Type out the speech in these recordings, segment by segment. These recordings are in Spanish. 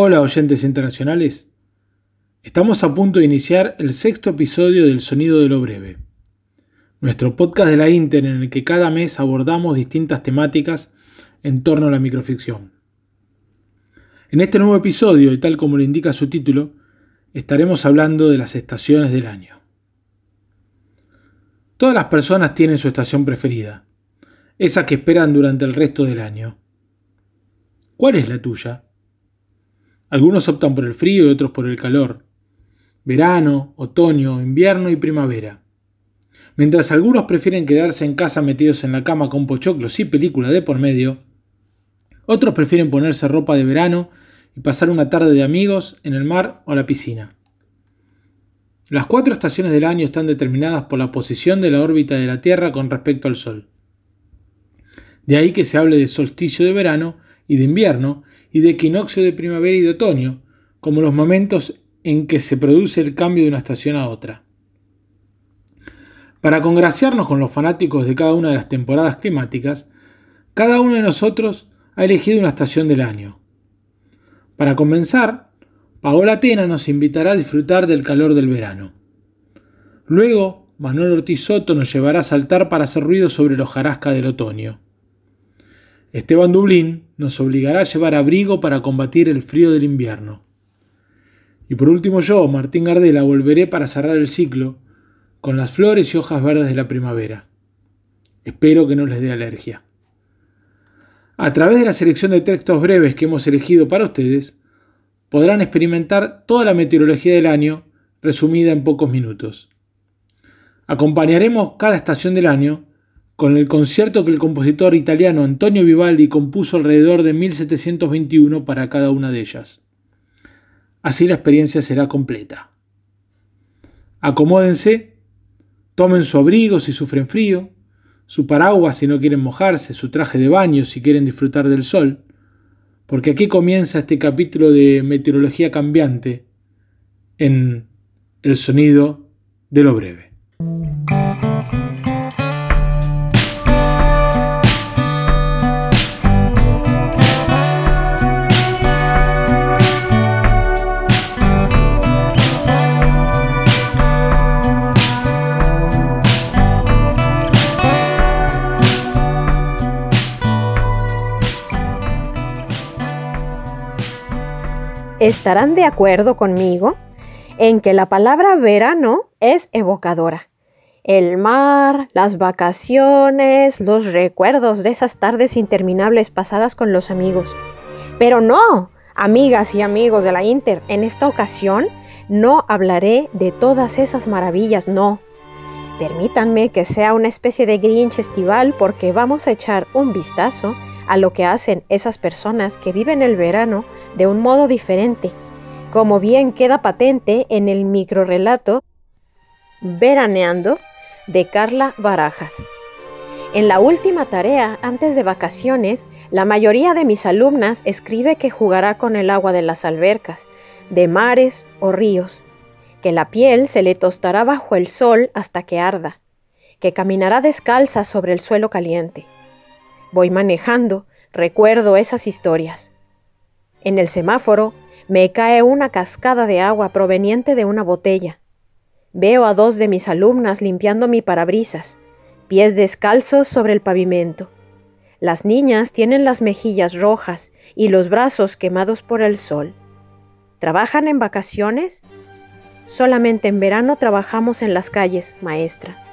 Hola oyentes internacionales. Estamos a punto de iniciar el sexto episodio del Sonido de lo Breve, nuestro podcast de la Inter en el que cada mes abordamos distintas temáticas en torno a la microficción. En este nuevo episodio, y tal como lo indica su título, estaremos hablando de las estaciones del año. Todas las personas tienen su estación preferida, esa que esperan durante el resto del año. ¿Cuál es la tuya? Algunos optan por el frío y otros por el calor. Verano, otoño, invierno y primavera. Mientras algunos prefieren quedarse en casa metidos en la cama con pochoclos y película de por medio, otros prefieren ponerse ropa de verano y pasar una tarde de amigos en el mar o la piscina. Las cuatro estaciones del año están determinadas por la posición de la órbita de la Tierra con respecto al Sol. De ahí que se hable de solsticio de verano y de invierno y de equinoccio de primavera y de otoño, como los momentos en que se produce el cambio de una estación a otra. Para congraciarnos con los fanáticos de cada una de las temporadas climáticas, cada uno de nosotros ha elegido una estación del año. Para comenzar, Paola Tena nos invitará a disfrutar del calor del verano. Luego, Manuel Ortiz Soto nos llevará a saltar para hacer ruido sobre los jarasca del otoño. Esteban Dublín nos obligará a llevar abrigo para combatir el frío del invierno. Y por último yo, Martín Gardela, volveré para cerrar el ciclo con las flores y hojas verdes de la primavera. Espero que no les dé alergia. A través de la selección de textos breves que hemos elegido para ustedes, podrán experimentar toda la meteorología del año resumida en pocos minutos. Acompañaremos cada estación del año con el concierto que el compositor italiano Antonio Vivaldi compuso alrededor de 1721 para cada una de ellas. Así la experiencia será completa. Acomódense, tomen su abrigo si sufren frío, su paraguas si no quieren mojarse, su traje de baño si quieren disfrutar del sol, porque aquí comienza este capítulo de meteorología cambiante en el sonido de lo breve. Estarán de acuerdo conmigo en que la palabra verano es evocadora. El mar, las vacaciones, los recuerdos de esas tardes interminables pasadas con los amigos. Pero no, amigas y amigos de la Inter, en esta ocasión no hablaré de todas esas maravillas, no. Permítanme que sea una especie de Grinch estival porque vamos a echar un vistazo a lo que hacen esas personas que viven el verano de un modo diferente, como bien queda patente en el microrelato Veraneando de Carla Barajas. En la última tarea, antes de vacaciones, la mayoría de mis alumnas escribe que jugará con el agua de las albercas, de mares o ríos, que la piel se le tostará bajo el sol hasta que arda, que caminará descalza sobre el suelo caliente. Voy manejando, recuerdo esas historias. En el semáforo me cae una cascada de agua proveniente de una botella. Veo a dos de mis alumnas limpiando mi parabrisas, pies descalzos sobre el pavimento. Las niñas tienen las mejillas rojas y los brazos quemados por el sol. ¿Trabajan en vacaciones? Solamente en verano trabajamos en las calles, maestra.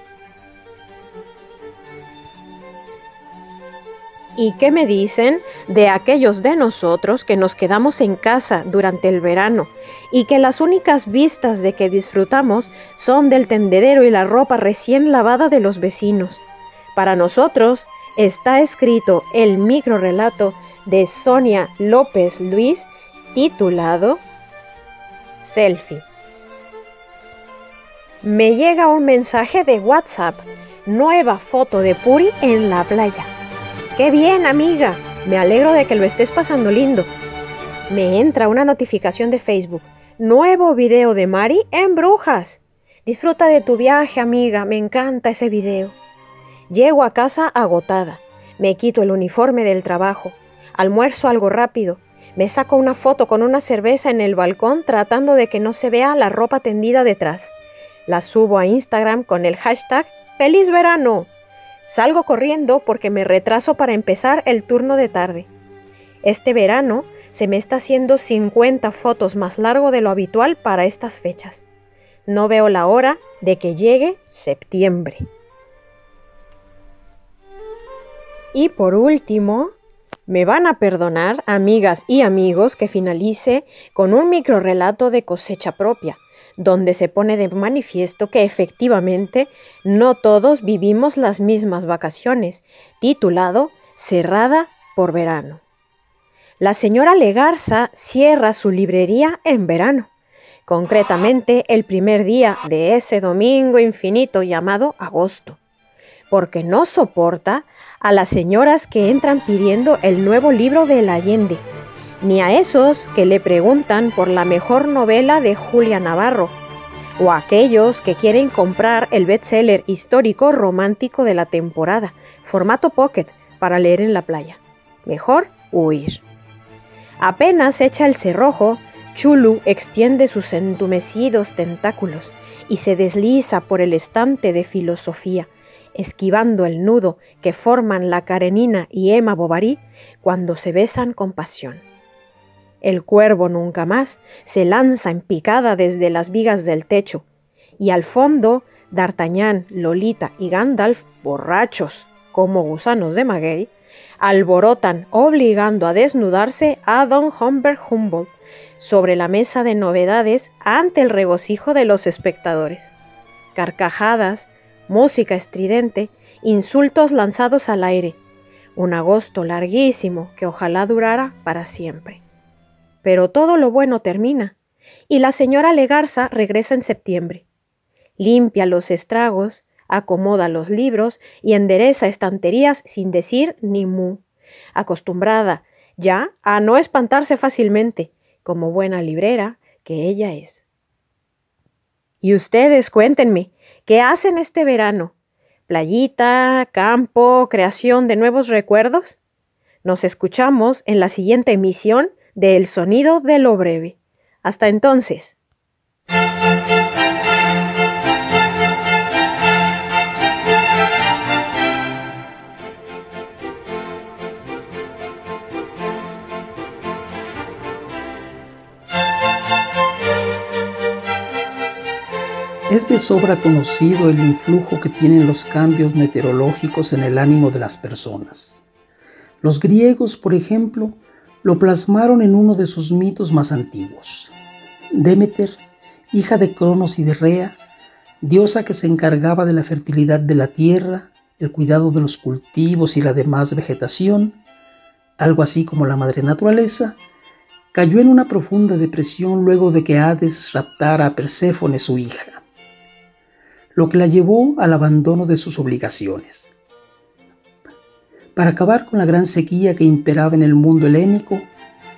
¿Y qué me dicen de aquellos de nosotros que nos quedamos en casa durante el verano y que las únicas vistas de que disfrutamos son del tendedero y la ropa recién lavada de los vecinos? Para nosotros está escrito el microrelato de Sonia López Luis titulado Selfie. Me llega un mensaje de WhatsApp, nueva foto de Puri en la playa. ¡Qué bien, amiga! Me alegro de que lo estés pasando lindo. Me entra una notificación de Facebook. Nuevo video de Mari en Brujas. Disfruta de tu viaje, amiga. Me encanta ese video. Llego a casa agotada. Me quito el uniforme del trabajo. Almuerzo algo rápido. Me saco una foto con una cerveza en el balcón tratando de que no se vea la ropa tendida detrás. La subo a Instagram con el hashtag ¡Feliz verano! Salgo corriendo porque me retraso para empezar el turno de tarde. Este verano se me está haciendo 50 fotos más largo de lo habitual para estas fechas. No veo la hora de que llegue septiembre. Y por último, me van a perdonar, amigas y amigos, que finalice con un microrelato de cosecha propia, donde se pone de manifiesto que efectivamente no todos vivimos las mismas vacaciones, titulado Cerrada por verano. La señora Legarza cierra su librería en verano, concretamente el primer día de ese domingo infinito llamado agosto, porque no soporta a las señoras que entran pidiendo el nuevo libro de la Allende, ni a esos que le preguntan por la mejor novela de Julia Navarro, o a aquellos que quieren comprar el bestseller histórico romántico de la temporada, formato pocket, para leer en la playa. Mejor huir. Apenas echa el cerrojo, Chulu extiende sus entumecidos tentáculos y se desliza por el estante de filosofía, esquivando el nudo que forman la Karenina y Emma Bovary cuando se besan con pasión. El cuervo nunca más se lanza en picada desde las vigas del techo, y al fondo D'Artagnan, Lolita y Gandalf, borrachos como gusanos de maguey, alborotan obligando a desnudarse a Don Humbert Humboldt sobre la mesa de novedades ante el regocijo de los espectadores. Carcajadas, música estridente, insultos lanzados al aire, un agosto larguísimo que ojalá durara para siempre. Pero todo lo bueno termina, y la señora Legarza regresa en septiembre. Limpia los estragos, acomoda los libros y endereza estanterías sin decir ni mu, acostumbrada ya a no espantarse fácilmente, como buena librera que ella es. Y ustedes cuéntenme, ¿Qué hacen este verano? ¿Playita, campo, creación de nuevos recuerdos? Nos escuchamos en la siguiente emisión de El Sonido de lo Breve. Hasta entonces. Es de sobra conocido el influjo que tienen los cambios meteorológicos en el ánimo de las personas. Los griegos, por ejemplo, lo plasmaron en uno de sus mitos más antiguos. Demeter, hija de Cronos y de Rea, diosa que se encargaba de la fertilidad de la tierra, el cuidado de los cultivos y la demás vegetación, algo así como la madre naturaleza, cayó en una profunda depresión luego de que Hades raptara a Perséfone su hija lo que la llevó al abandono de sus obligaciones. Para acabar con la gran sequía que imperaba en el mundo helénico,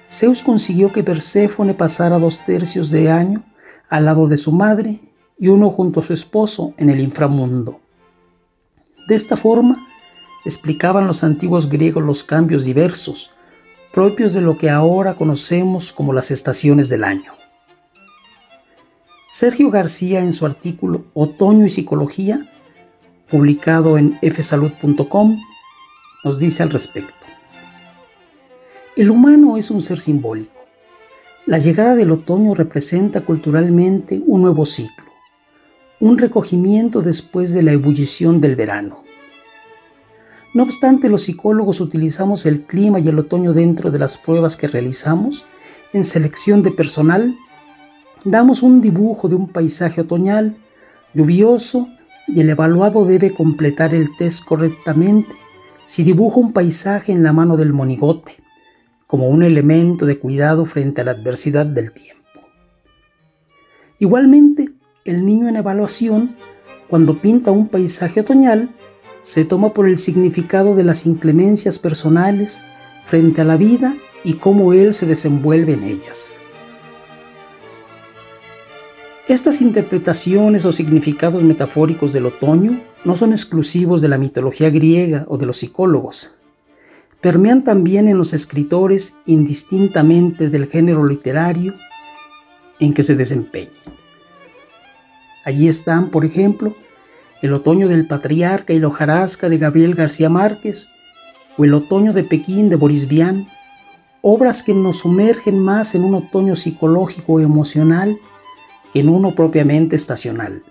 Zeus consiguió que Perséfone pasara dos tercios de año al lado de su madre y uno junto a su esposo en el inframundo. De esta forma, explicaban los antiguos griegos los cambios diversos, propios de lo que ahora conocemos como las estaciones del año. Sergio García en su artículo Otoño y Psicología, publicado en fsalud.com, nos dice al respecto. El humano es un ser simbólico. La llegada del otoño representa culturalmente un nuevo ciclo, un recogimiento después de la ebullición del verano. No obstante, los psicólogos utilizamos el clima y el otoño dentro de las pruebas que realizamos en selección de personal Damos un dibujo de un paisaje otoñal, lluvioso, y el evaluado debe completar el test correctamente si dibuja un paisaje en la mano del monigote, como un elemento de cuidado frente a la adversidad del tiempo. Igualmente, el niño en evaluación, cuando pinta un paisaje otoñal, se toma por el significado de las inclemencias personales frente a la vida y cómo él se desenvuelve en ellas. Estas interpretaciones o significados metafóricos del otoño no son exclusivos de la mitología griega o de los psicólogos. permean también en los escritores indistintamente del género literario en que se desempeñan. Allí están, por ejemplo, El otoño del patriarca y la hojarasca de Gabriel García Márquez o El otoño de Pekín de Boris Vian, obras que nos sumergen más en un otoño psicológico y emocional en uno propiamente estacional.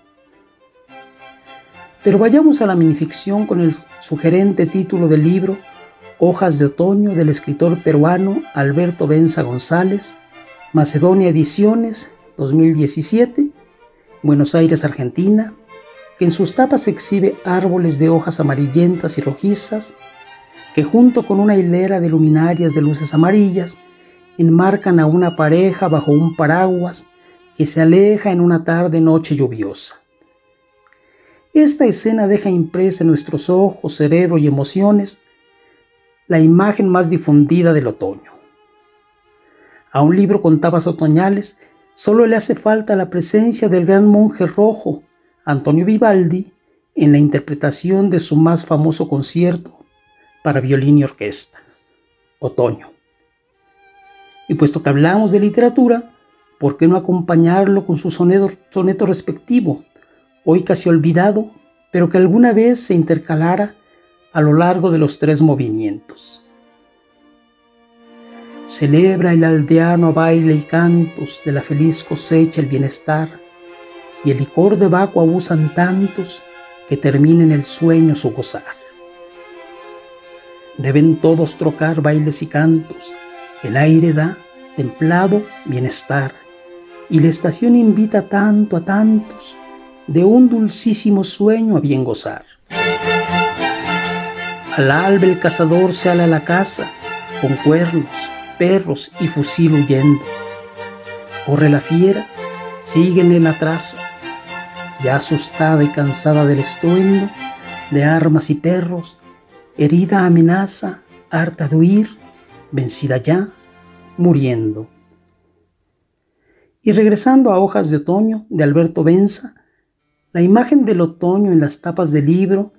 Pero vayamos a la minificción con el sugerente título del libro Hojas de Otoño del escritor peruano Alberto Benza González, Macedonia Ediciones 2017, Buenos Aires, Argentina, que en sus tapas exhibe árboles de hojas amarillentas y rojizas, que junto con una hilera de luminarias de luces amarillas enmarcan a una pareja bajo un paraguas que se aleja en una tarde noche lluviosa. Esta escena deja impresa en nuestros ojos, cerebro y emociones la imagen más difundida del otoño. A un libro con tapas otoñales solo le hace falta la presencia del gran monje rojo, Antonio Vivaldi, en la interpretación de su más famoso concierto para violín y orquesta, Otoño. Y puesto que hablamos de literatura, ¿por qué no acompañarlo con su soneto, respectivo, hoy casi olvidado, pero que alguna vez se intercalara a lo largo de los tres movimientos? Celebra el aldeano baile y cantos de la feliz cosecha el bienestar, y el licor de Baco abusan tantos que terminen el sueño su gozar. Deben todos trocar bailes y cantos, el aire da templado bienestar y la estación invita tanto a tantos de un dulcísimo sueño a bien gozar. Al alba el cazador sale a la casa con cuernos, perros y fusil huyendo. Corre la fiera, siguen en la traza, ya asustada y cansada del estruendo de armas y perros, herida amenaza, harta de huir, vencida ya, muriendo. Y regresando a Hojas de Otoño de Alberto Benza, la imagen del otoño en las tapas del libro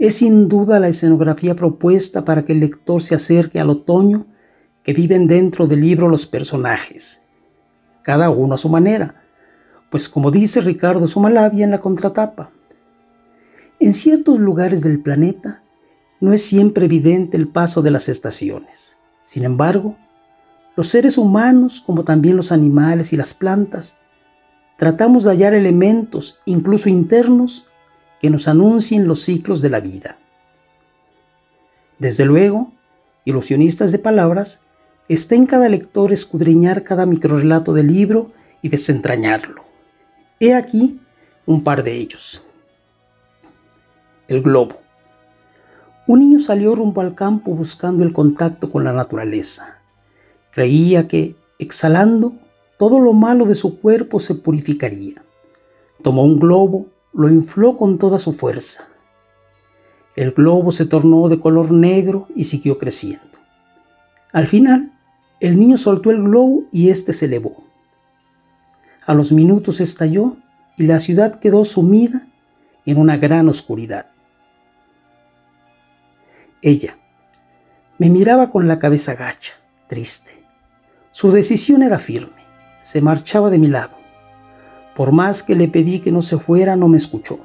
es sin duda la escenografía propuesta para que el lector se acerque al otoño que viven dentro del libro los personajes, cada uno a su manera, pues como dice Ricardo Somalavia en la contratapa, en ciertos lugares del planeta no es siempre evidente el paso de las estaciones. Sin embargo, los seres humanos, como también los animales y las plantas, tratamos de hallar elementos, incluso internos, que nos anuncien los ciclos de la vida. Desde luego, ilusionistas de palabras, está en cada lector escudriñar cada microrelato del libro y desentrañarlo. He aquí un par de ellos. El globo. Un niño salió rumbo al campo buscando el contacto con la naturaleza. Creía que, exhalando, todo lo malo de su cuerpo se purificaría. Tomó un globo, lo infló con toda su fuerza. El globo se tornó de color negro y siguió creciendo. Al final, el niño soltó el globo y éste se elevó. A los minutos estalló y la ciudad quedó sumida en una gran oscuridad. Ella me miraba con la cabeza gacha, triste. Su decisión era firme. Se marchaba de mi lado. Por más que le pedí que no se fuera, no me escuchó.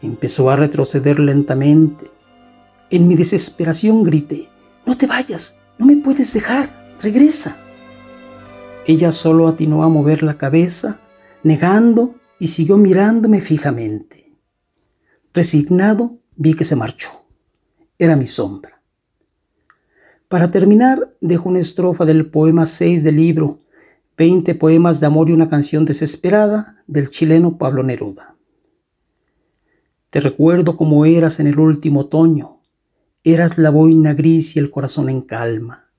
Empezó a retroceder lentamente. En mi desesperación grité, no te vayas, no me puedes dejar, regresa. Ella solo atinó a mover la cabeza, negando y siguió mirándome fijamente. Resignado, vi que se marchó. Era mi sombra. Para terminar, dejo una estrofa del poema 6 del libro 20 poemas de amor y una canción desesperada del chileno Pablo Neruda. Te recuerdo como eras en el último otoño, eras la boina gris y el corazón en calma.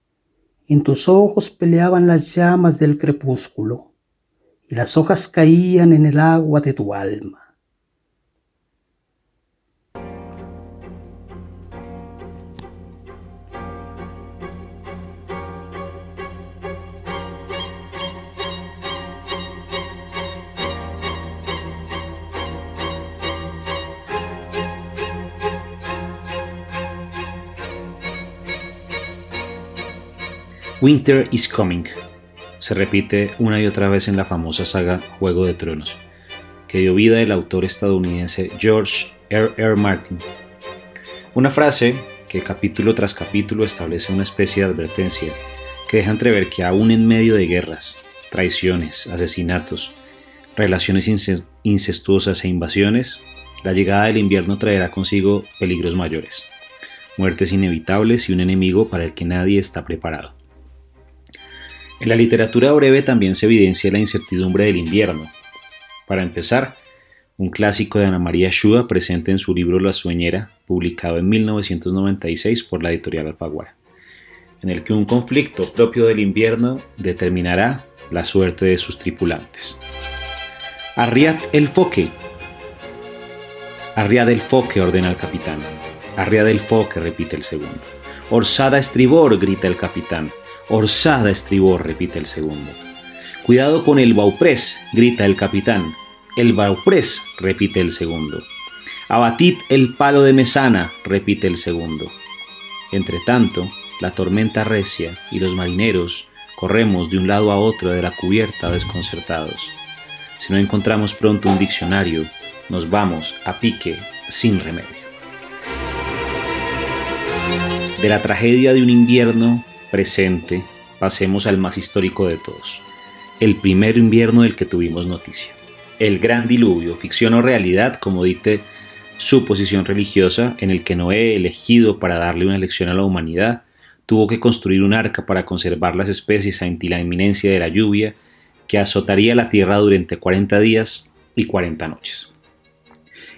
En tus ojos peleaban las llamas del crepúsculo y las hojas caían en el agua de tu alma. Winter is Coming se repite una y otra vez en la famosa saga Juego de Tronos, que dio vida el autor estadounidense George R. R. Martin. Una frase que capítulo tras capítulo establece una especie de advertencia que deja entrever que aún en medio de guerras, traiciones, asesinatos, relaciones incestuosas e invasiones, la llegada del invierno traerá consigo peligros mayores, muertes inevitables y un enemigo para el que nadie está preparado. En la literatura breve también se evidencia la incertidumbre del invierno. Para empezar, un clásico de Ana María Shua presente en su libro La Sueñera, publicado en 1996 por la editorial Alfaguara, en el que un conflicto propio del invierno determinará la suerte de sus tripulantes. Arriad el foque. Arriad el foque, ordena el capitán. Arriad el foque, repite el segundo. Orsada estribor, grita el capitán. Orsada estribor, repite el segundo. Cuidado con el bauprés, grita el capitán. El bauprés, repite el segundo. Abatid el palo de mesana, repite el segundo. Entre tanto, la tormenta recia y los marineros corremos de un lado a otro de la cubierta desconcertados. Si no encontramos pronto un diccionario, nos vamos a pique sin remedio. De la tragedia de un invierno presente, pasemos al más histórico de todos, el primer invierno del que tuvimos noticia. El gran diluvio, ficción o realidad, como dicte su posición religiosa, en el que Noé, elegido para darle una lección a la humanidad, tuvo que construir un arca para conservar las especies ante la inminencia de la lluvia que azotaría la tierra durante 40 días y 40 noches.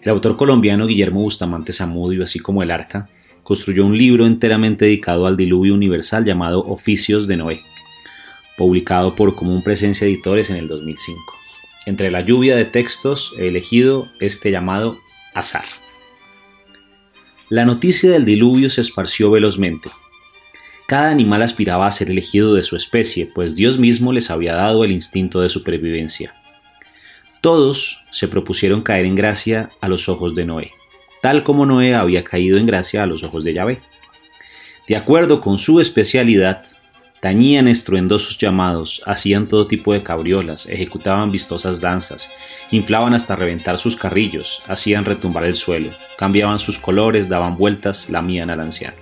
El autor colombiano Guillermo Bustamante Zamudio, así como el arca, construyó un libro enteramente dedicado al diluvio universal llamado Oficios de Noé, publicado por Común Presencia Editores en el 2005. Entre la lluvia de textos he elegido este llamado Azar. La noticia del diluvio se esparció velozmente. Cada animal aspiraba a ser elegido de su especie, pues Dios mismo les había dado el instinto de supervivencia. Todos se propusieron caer en gracia a los ojos de Noé tal como Noé había caído en gracia a los ojos de Yahvé. De acuerdo con su especialidad, tañían estruendosos llamados, hacían todo tipo de cabriolas, ejecutaban vistosas danzas, inflaban hasta reventar sus carrillos, hacían retumbar el suelo, cambiaban sus colores, daban vueltas, lamían al anciano.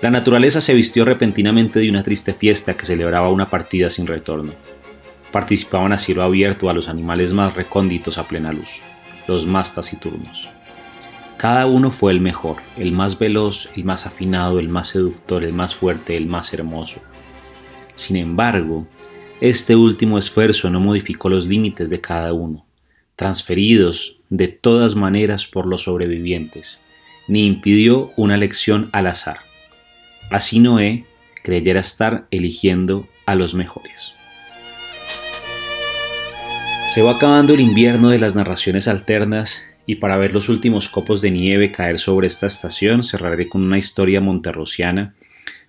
La naturaleza se vistió repentinamente de una triste fiesta que celebraba una partida sin retorno. Participaban a cielo abierto a los animales más recónditos a plena luz, los más taciturnos. Cada uno fue el mejor, el más veloz, el más afinado, el más seductor, el más fuerte, el más hermoso. Sin embargo, este último esfuerzo no modificó los límites de cada uno, transferidos de todas maneras por los sobrevivientes, ni impidió una lección al azar. Así Noé creyera estar eligiendo a los mejores. Se va acabando el invierno de las narraciones alternas y para ver los últimos copos de nieve caer sobre esta estación cerraré con una historia monterrosiana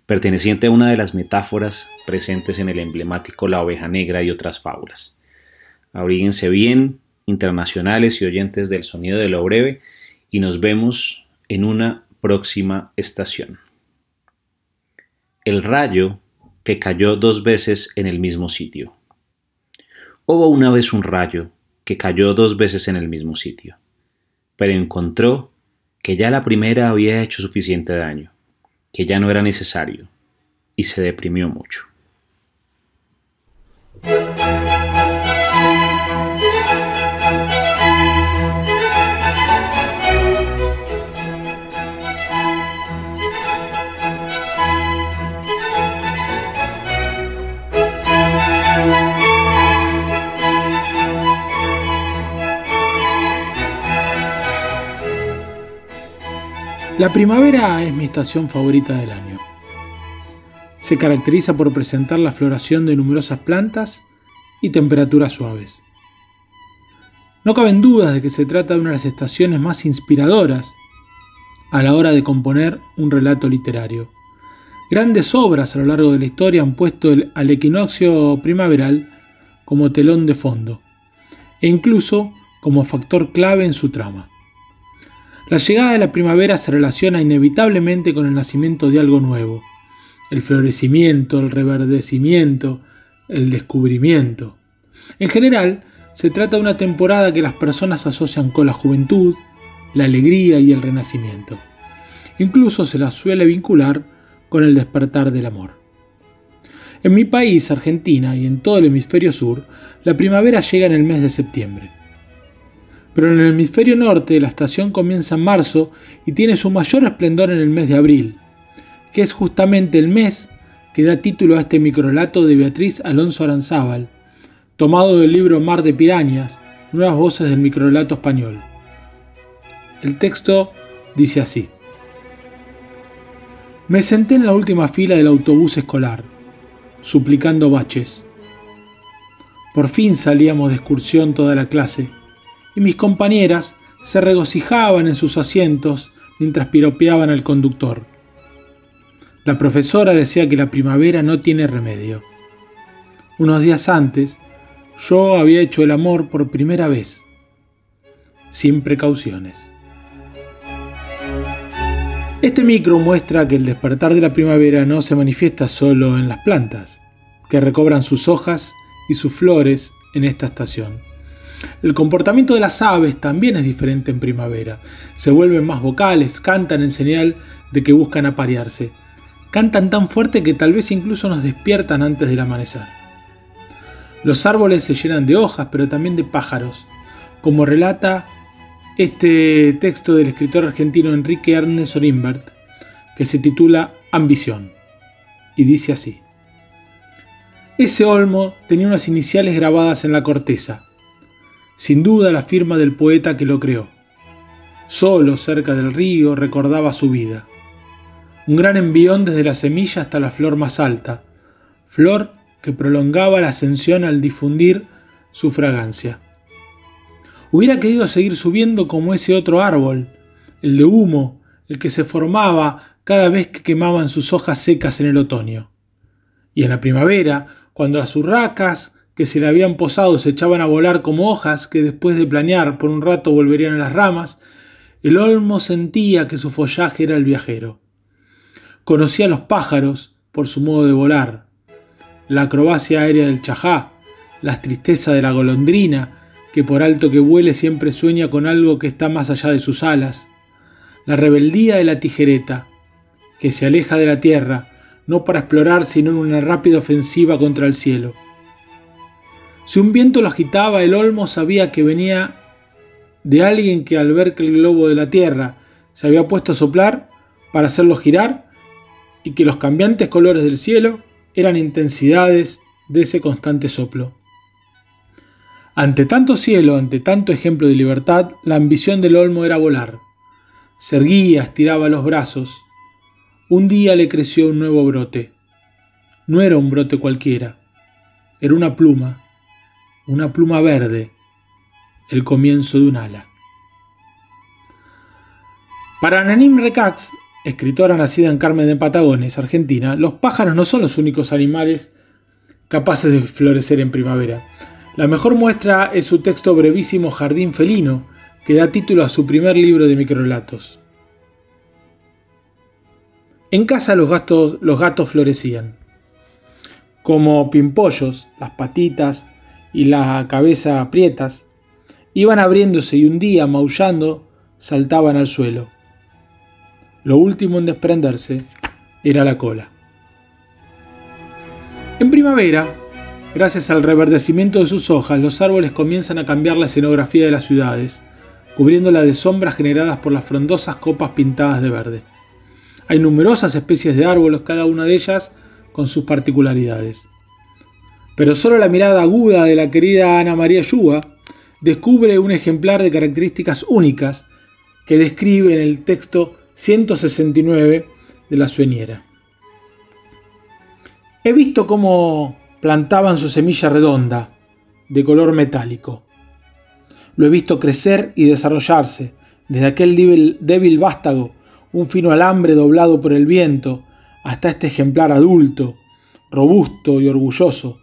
perteneciente a una de las metáforas presentes en el emblemático La oveja negra y otras fábulas. Abríguense bien, internacionales y oyentes del sonido de lo breve, y nos vemos en una próxima estación. El rayo que cayó dos veces en el mismo sitio. Hubo una vez un rayo que cayó dos veces en el mismo sitio pero encontró que ya la primera había hecho suficiente daño, que ya no era necesario, y se deprimió mucho. La primavera es mi estación favorita del año. Se caracteriza por presentar la floración de numerosas plantas y temperaturas suaves. No caben dudas de que se trata de una de las estaciones más inspiradoras a la hora de componer un relato literario. Grandes obras a lo largo de la historia han puesto al equinoccio primaveral como telón de fondo e incluso como factor clave en su trama. La llegada de la primavera se relaciona inevitablemente con el nacimiento de algo nuevo, el florecimiento, el reverdecimiento, el descubrimiento. En general, se trata de una temporada que las personas asocian con la juventud, la alegría y el renacimiento. Incluso se la suele vincular con el despertar del amor. En mi país, Argentina, y en todo el hemisferio sur, la primavera llega en el mes de septiembre. Pero en el hemisferio norte la estación comienza en marzo y tiene su mayor esplendor en el mes de abril, que es justamente el mes que da título a este microlato de Beatriz Alonso Aranzábal, tomado del libro Mar de Pirañas, Nuevas Voces del Microlato Español. El texto dice así. Me senté en la última fila del autobús escolar, suplicando baches. Por fin salíamos de excursión toda la clase, y mis compañeras se regocijaban en sus asientos mientras piropeaban al conductor. La profesora decía que la primavera no tiene remedio. Unos días antes, yo había hecho el amor por primera vez, sin precauciones. Este micro muestra que el despertar de la primavera no se manifiesta solo en las plantas, que recobran sus hojas y sus flores en esta estación. El comportamiento de las aves también es diferente en primavera. Se vuelven más vocales, cantan en señal de que buscan aparearse. Cantan tan fuerte que tal vez incluso nos despiertan antes del amanecer. Los árboles se llenan de hojas, pero también de pájaros, como relata este texto del escritor argentino Enrique Ernest Orimbert, que se titula Ambición, y dice así. Ese olmo tenía unas iniciales grabadas en la corteza, sin duda la firma del poeta que lo creó. Solo cerca del río recordaba su vida. Un gran envión desde la semilla hasta la flor más alta, flor que prolongaba la ascensión al difundir su fragancia. Hubiera querido seguir subiendo como ese otro árbol, el de humo, el que se formaba cada vez que quemaban sus hojas secas en el otoño. Y en la primavera, cuando las urracas que se le habían posado se echaban a volar como hojas que después de planear por un rato volverían a las ramas, el olmo sentía que su follaje era el viajero. Conocía a los pájaros por su modo de volar, la acrobacia aérea del chajá, la tristeza de la golondrina, que por alto que vuele siempre sueña con algo que está más allá de sus alas, la rebeldía de la tijereta, que se aleja de la tierra, no para explorar, sino en una rápida ofensiva contra el cielo. Si un viento lo agitaba, el olmo sabía que venía de alguien que al ver que el globo de la tierra se había puesto a soplar para hacerlo girar y que los cambiantes colores del cielo eran intensidades de ese constante soplo. Ante tanto cielo, ante tanto ejemplo de libertad, la ambición del olmo era volar. Se erguía, estiraba los brazos. Un día le creció un nuevo brote. No era un brote cualquiera, era una pluma, una pluma verde, el comienzo de un ala. Para Nanim Recax, escritora nacida en Carmen de Patagones, Argentina, los pájaros no son los únicos animales capaces de florecer en primavera. La mejor muestra es su texto brevísimo Jardín Felino, que da título a su primer libro de microlatos. En casa los, los gatos florecían. Como pimpollos, las patitas y la cabeza aprietas, iban abriéndose y un día, maullando, saltaban al suelo. Lo último en desprenderse era la cola. En primavera, gracias al reverdecimiento de sus hojas, los árboles comienzan a cambiar la escenografía de las ciudades, cubriéndola de sombras generadas por las frondosas copas pintadas de verde. Hay numerosas especies de árboles, cada una de ellas con sus particularidades. Pero solo la mirada aguda de la querida Ana María Yuga descubre un ejemplar de características únicas que describe en el texto 169 de la sueñera. He visto cómo plantaban su semilla redonda, de color metálico. Lo he visto crecer y desarrollarse, desde aquel débil, débil vástago, un fino alambre doblado por el viento, hasta este ejemplar adulto, robusto y orgulloso,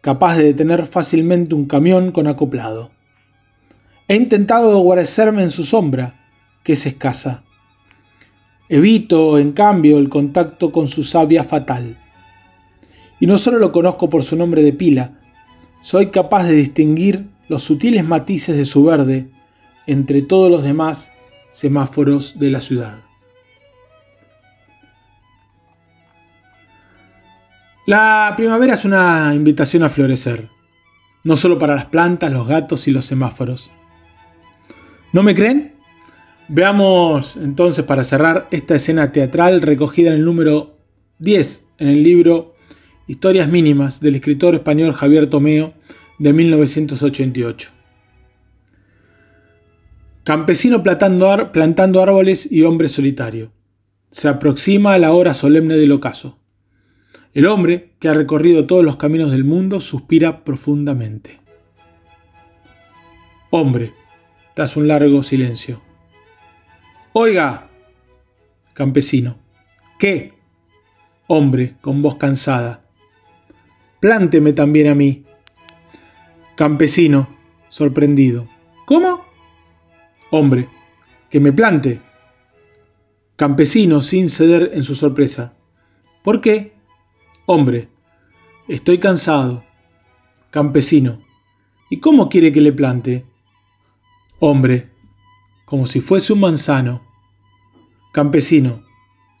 capaz de detener fácilmente un camión con acoplado. He intentado guarecerme en su sombra, que es escasa, Evito, en cambio, el contacto con su savia fatal. Y no solo lo conozco por su nombre de pila, soy capaz de distinguir los sutiles matices de su verde entre todos los demás semáforos de la ciudad. La primavera es una invitación a florecer, no solo para las plantas, los gatos y los semáforos. ¿No me creen? Veamos entonces para cerrar esta escena teatral recogida en el número 10 en el libro Historias mínimas del escritor español Javier Tomeo de 1988. Campesino plantando, árboles y hombre solitario. Se aproxima a la hora solemne del ocaso. El hombre, que ha recorrido todos los caminos del mundo, suspira profundamente. Hombre, tras un largo silencio. Oiga, campesino. ¿Qué? Hombre, con voz cansada. Plánteme también a mí. Campesino, sorprendido. ¿Cómo? Hombre, que me plante. Campesino, sin ceder en su sorpresa. ¿Por qué? Hombre, estoy cansado. Campesino, ¿y cómo quiere que le plante? Hombre, como si fuese un manzano. Campesino,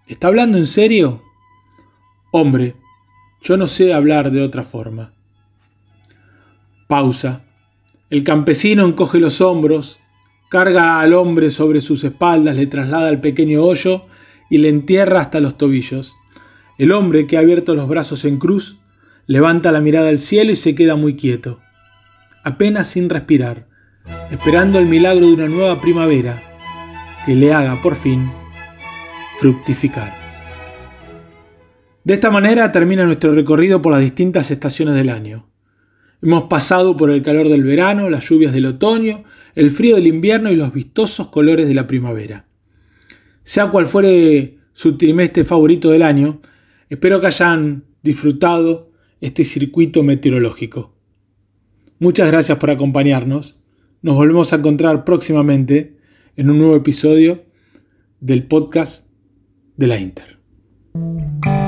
¿está hablando en serio? Hombre, yo no sé hablar de otra forma. Pausa. El campesino encoge los hombros, carga al hombre sobre sus espaldas, le traslada al pequeño hoyo y le entierra hasta los tobillos. El hombre, que ha abierto los brazos en cruz, levanta la mirada al cielo y se queda muy quieto, apenas sin respirar, esperando el milagro de una nueva primavera que le haga por fin fructificar. De esta manera termina nuestro recorrido por las distintas estaciones del año. Hemos pasado por el calor del verano, las lluvias del otoño, el frío del invierno y los vistosos colores de la primavera. Sea cual fuere su trimestre favorito del año, Espero que hayan disfrutado este circuito meteorológico. Muchas gracias por acompañarnos. Nos volvemos a encontrar próximamente en un nuevo episodio del podcast de la Inter.